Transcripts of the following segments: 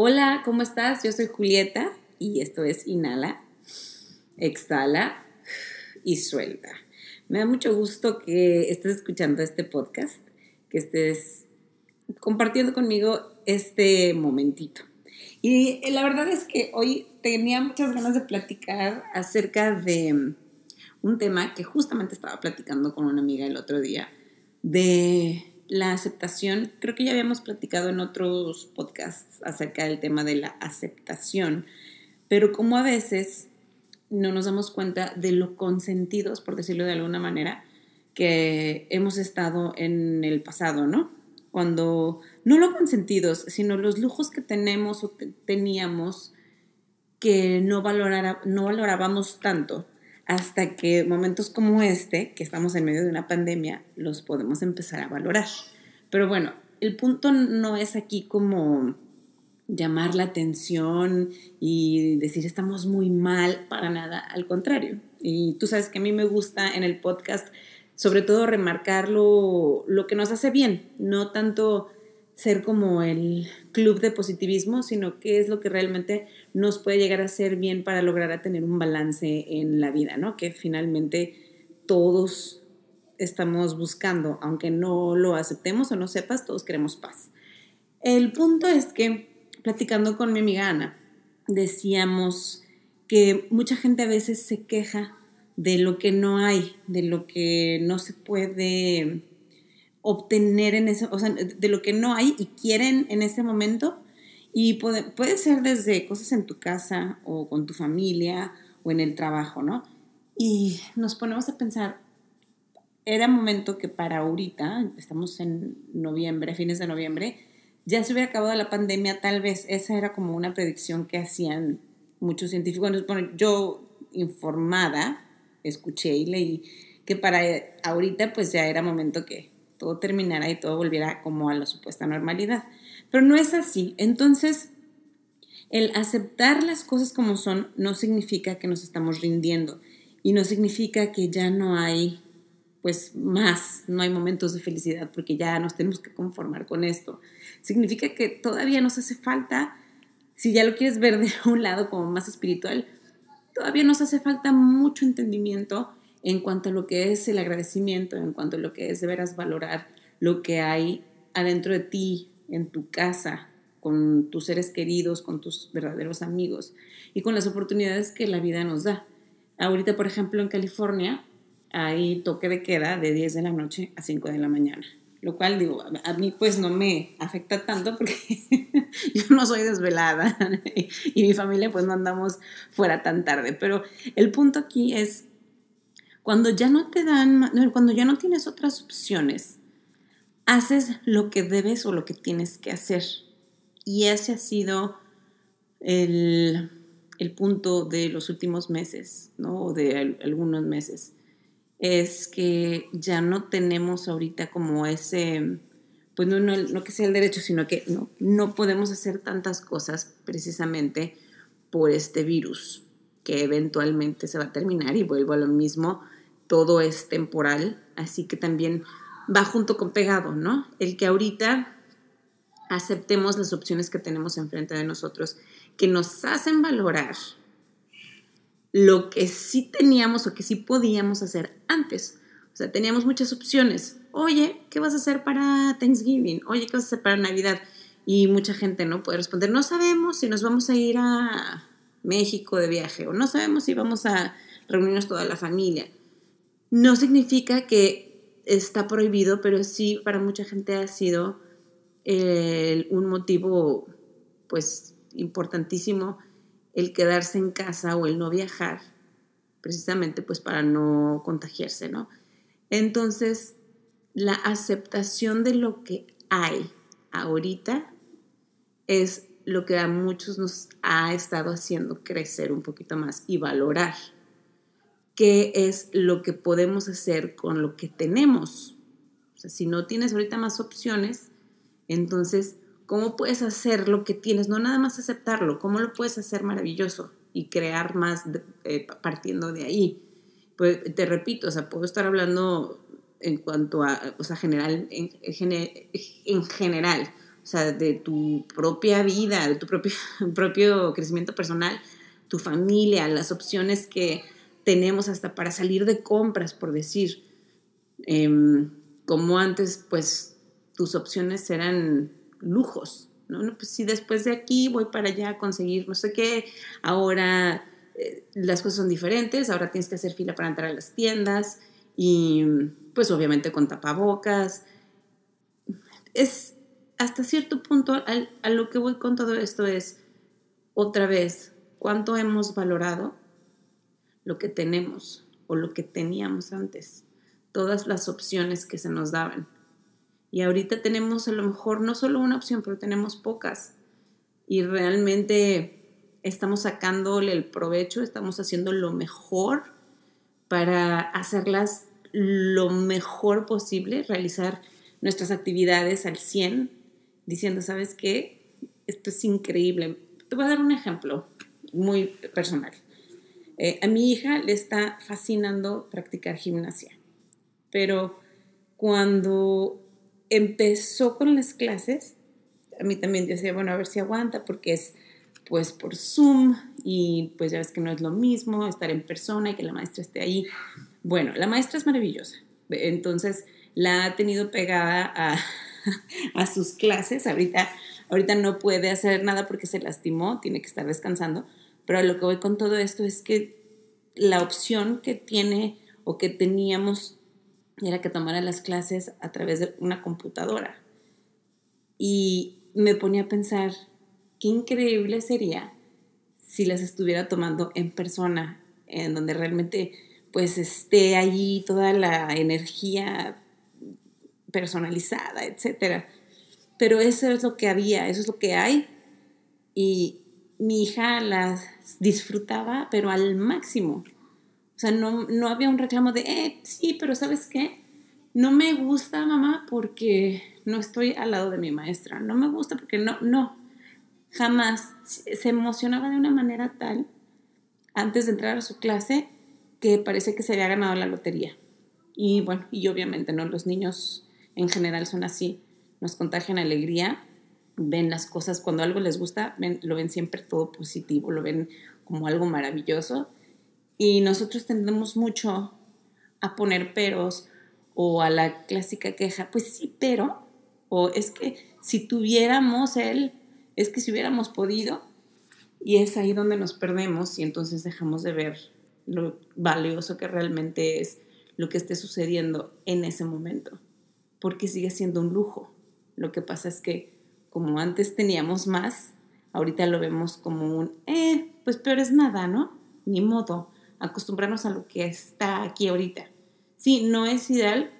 Hola, ¿cómo estás? Yo soy Julieta y esto es Inhala, Exhala y Suelta. Me da mucho gusto que estés escuchando este podcast, que estés compartiendo conmigo este momentito. Y la verdad es que hoy tenía muchas ganas de platicar acerca de un tema que justamente estaba platicando con una amiga el otro día, de la aceptación. Creo que ya habíamos platicado en otros podcasts acerca del tema de la aceptación, pero como a veces no nos damos cuenta de lo consentidos, por decirlo de alguna manera, que hemos estado en el pasado, ¿no? Cuando, no lo consentidos, sino los lujos que tenemos o teníamos que no, valorara, no valorábamos tanto hasta que momentos como este, que estamos en medio de una pandemia, los podemos empezar a valorar. Pero bueno, el punto no es aquí como llamar la atención y decir estamos muy mal, para nada, al contrario. Y tú sabes que a mí me gusta en el podcast sobre todo remarcar lo, lo que nos hace bien, no tanto ser como el club de positivismo, sino qué es lo que realmente nos puede llegar a ser bien para lograr a tener un balance en la vida, ¿no? Que finalmente todos estamos buscando, aunque no lo aceptemos o no sepas, todos queremos paz. El punto es que, platicando con mi amiga Ana, decíamos que mucha gente a veces se queja de lo que no hay, de lo que no se puede obtener en ese, o sea, de lo que no hay y quieren en ese momento. Y puede, puede ser desde cosas en tu casa o con tu familia o en el trabajo, ¿no? Y nos ponemos a pensar, era momento que para ahorita, estamos en noviembre, fines de noviembre, ya se hubiera acabado la pandemia, tal vez esa era como una predicción que hacían muchos científicos. Bueno, yo informada, escuché y leí que para ahorita pues ya era momento que todo terminara y todo volviera como a la supuesta normalidad. Pero no es así. Entonces, el aceptar las cosas como son no significa que nos estamos rindiendo y no significa que ya no hay pues más, no hay momentos de felicidad porque ya nos tenemos que conformar con esto. Significa que todavía nos hace falta, si ya lo quieres ver de un lado como más espiritual, todavía nos hace falta mucho entendimiento en cuanto a lo que es el agradecimiento, en cuanto a lo que es de veras valorar lo que hay adentro de ti, en tu casa, con tus seres queridos, con tus verdaderos amigos y con las oportunidades que la vida nos da. Ahorita, por ejemplo, en California hay toque de queda de 10 de la noche a 5 de la mañana, lo cual digo, a mí pues no me afecta tanto porque yo no soy desvelada y mi familia pues no andamos fuera tan tarde, pero el punto aquí es cuando ya no te dan, cuando ya no tienes otras opciones, haces lo que debes o lo que tienes que hacer. Y ese ha sido el, punto de los últimos meses, ¿no? O de algunos meses. Es que ya no tenemos ahorita como ese, pues no, no, no que sea el derecho, sino que no, no podemos hacer tantas cosas precisamente por este virus, que eventualmente se va a terminar y vuelvo a lo mismo todo es temporal, así que también va junto con pegado, ¿no? El que ahorita aceptemos las opciones que tenemos enfrente de nosotros, que nos hacen valorar lo que sí teníamos o que sí podíamos hacer antes. O sea, teníamos muchas opciones. Oye, ¿qué vas a hacer para Thanksgiving? Oye, ¿qué vas a hacer para Navidad? Y mucha gente no puede responder, no sabemos si nos vamos a ir a México de viaje o no sabemos si vamos a reunirnos toda la familia no significa que está prohibido, pero sí para mucha gente ha sido un motivo pues importantísimo el quedarse en casa o el no viajar, precisamente pues para no contagiarse, ¿no? Entonces, la aceptación de lo que hay ahorita es lo que a muchos nos ha estado haciendo crecer un poquito más y valorar qué es lo que podemos hacer con lo que tenemos. O sea, si no tienes ahorita más opciones, entonces, ¿cómo puedes hacer lo que tienes? No nada más aceptarlo, ¿cómo lo puedes hacer maravilloso y crear más eh, partiendo de ahí? Pues te repito, o sea, puedo estar hablando en cuanto a, o sea, general, en, en general. O sea, de tu propia vida, de tu propio, propio crecimiento personal, tu familia, las opciones que tenemos hasta para salir de compras, por decir. Em, como antes, pues tus opciones eran lujos, ¿no? Pues si después de aquí voy para allá a conseguir no sé qué, ahora eh, las cosas son diferentes, ahora tienes que hacer fila para entrar a las tiendas y pues obviamente con tapabocas. Es hasta cierto punto, a lo que voy con todo esto es, otra vez, cuánto hemos valorado lo que tenemos o lo que teníamos antes, todas las opciones que se nos daban. Y ahorita tenemos a lo mejor no solo una opción, pero tenemos pocas. Y realmente estamos sacándole el provecho, estamos haciendo lo mejor para hacerlas lo mejor posible, realizar nuestras actividades al 100, diciendo, ¿sabes qué? Esto es increíble. Te voy a dar un ejemplo muy personal. Eh, a mi hija le está fascinando practicar gimnasia, pero cuando empezó con las clases, a mí también decía, bueno, a ver si aguanta, porque es pues por Zoom y pues ya ves que no es lo mismo estar en persona y que la maestra esté ahí. Bueno, la maestra es maravillosa, entonces la ha tenido pegada a, a sus clases. Ahorita, ahorita no puede hacer nada porque se lastimó, tiene que estar descansando. Pero lo que voy con todo esto es que la opción que tiene o que teníamos era que tomara las clases a través de una computadora. Y me ponía a pensar, qué increíble sería si las estuviera tomando en persona, en donde realmente pues esté allí toda la energía personalizada, etc. Pero eso es lo que había, eso es lo que hay. Y mi hija las disfrutaba, pero al máximo. O sea, no, no había un reclamo de, eh, sí, pero ¿sabes qué? No me gusta, mamá, porque no estoy al lado de mi maestra. No me gusta porque no, no. Jamás se emocionaba de una manera tal antes de entrar a su clase que parece que se había ganado la lotería. Y bueno, y obviamente, ¿no? Los niños en general son así, nos contagian alegría, ven las cosas, cuando algo les gusta, lo ven siempre todo positivo, lo ven como algo maravilloso. Y nosotros tendemos mucho a poner peros o a la clásica queja, pues sí, pero, o es que si tuviéramos él, es que si hubiéramos podido, y es ahí donde nos perdemos y entonces dejamos de ver lo valioso que realmente es lo que esté sucediendo en ese momento porque sigue siendo un lujo. Lo que pasa es que como antes teníamos más, ahorita lo vemos como un, eh, pues peor es nada, ¿no? Ni modo, acostumbrarnos a lo que está aquí ahorita. Sí, no es ideal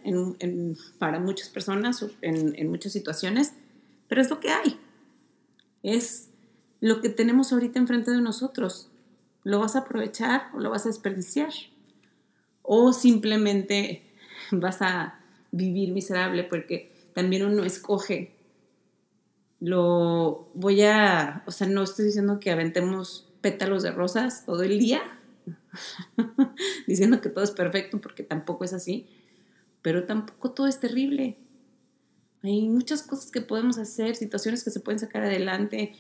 para muchas personas, en, en muchas situaciones, pero es lo que hay. Es lo que tenemos ahorita enfrente de nosotros. ¿Lo vas a aprovechar o lo vas a desperdiciar? O simplemente vas a vivir miserable porque también uno escoge. Lo voy a, o sea, no estoy diciendo que aventemos pétalos de rosas todo el día, diciendo que todo es perfecto porque tampoco es así, pero tampoco todo es terrible. Hay muchas cosas que podemos hacer, situaciones que se pueden sacar adelante,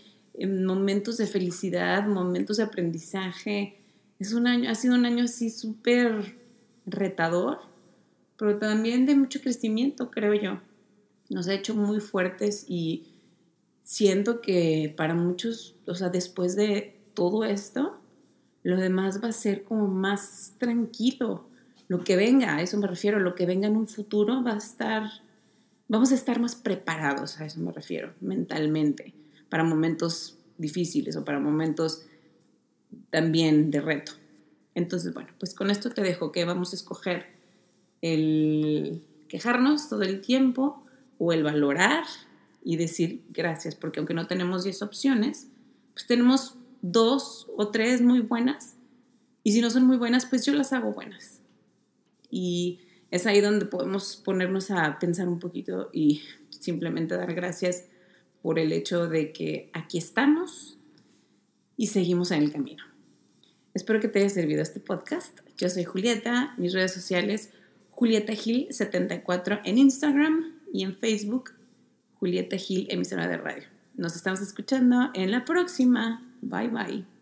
momentos de felicidad, momentos de aprendizaje. Es un año, ha sido un año así súper retador, pero también de mucho crecimiento, creo yo. Nos ha hecho muy fuertes y siento que para muchos, o sea, después de todo esto, lo demás va a ser como más tranquilo. Lo que venga, a eso me refiero, lo que venga en un futuro va a estar, vamos a estar más preparados, a eso me refiero, mentalmente, para momentos difíciles o para momentos también de reto. Entonces, bueno, pues con esto te dejo que vamos a escoger el quejarnos todo el tiempo o el valorar y decir gracias, porque aunque no tenemos 10 opciones, pues tenemos dos o tres muy buenas y si no son muy buenas, pues yo las hago buenas. Y es ahí donde podemos ponernos a pensar un poquito y simplemente dar gracias por el hecho de que aquí estamos y seguimos en el camino. Espero que te haya servido este podcast. Yo soy Julieta, mis redes sociales Julieta Gil 74 en Instagram y en Facebook Julieta Gil, emisora de radio. Nos estamos escuchando en la próxima. Bye bye.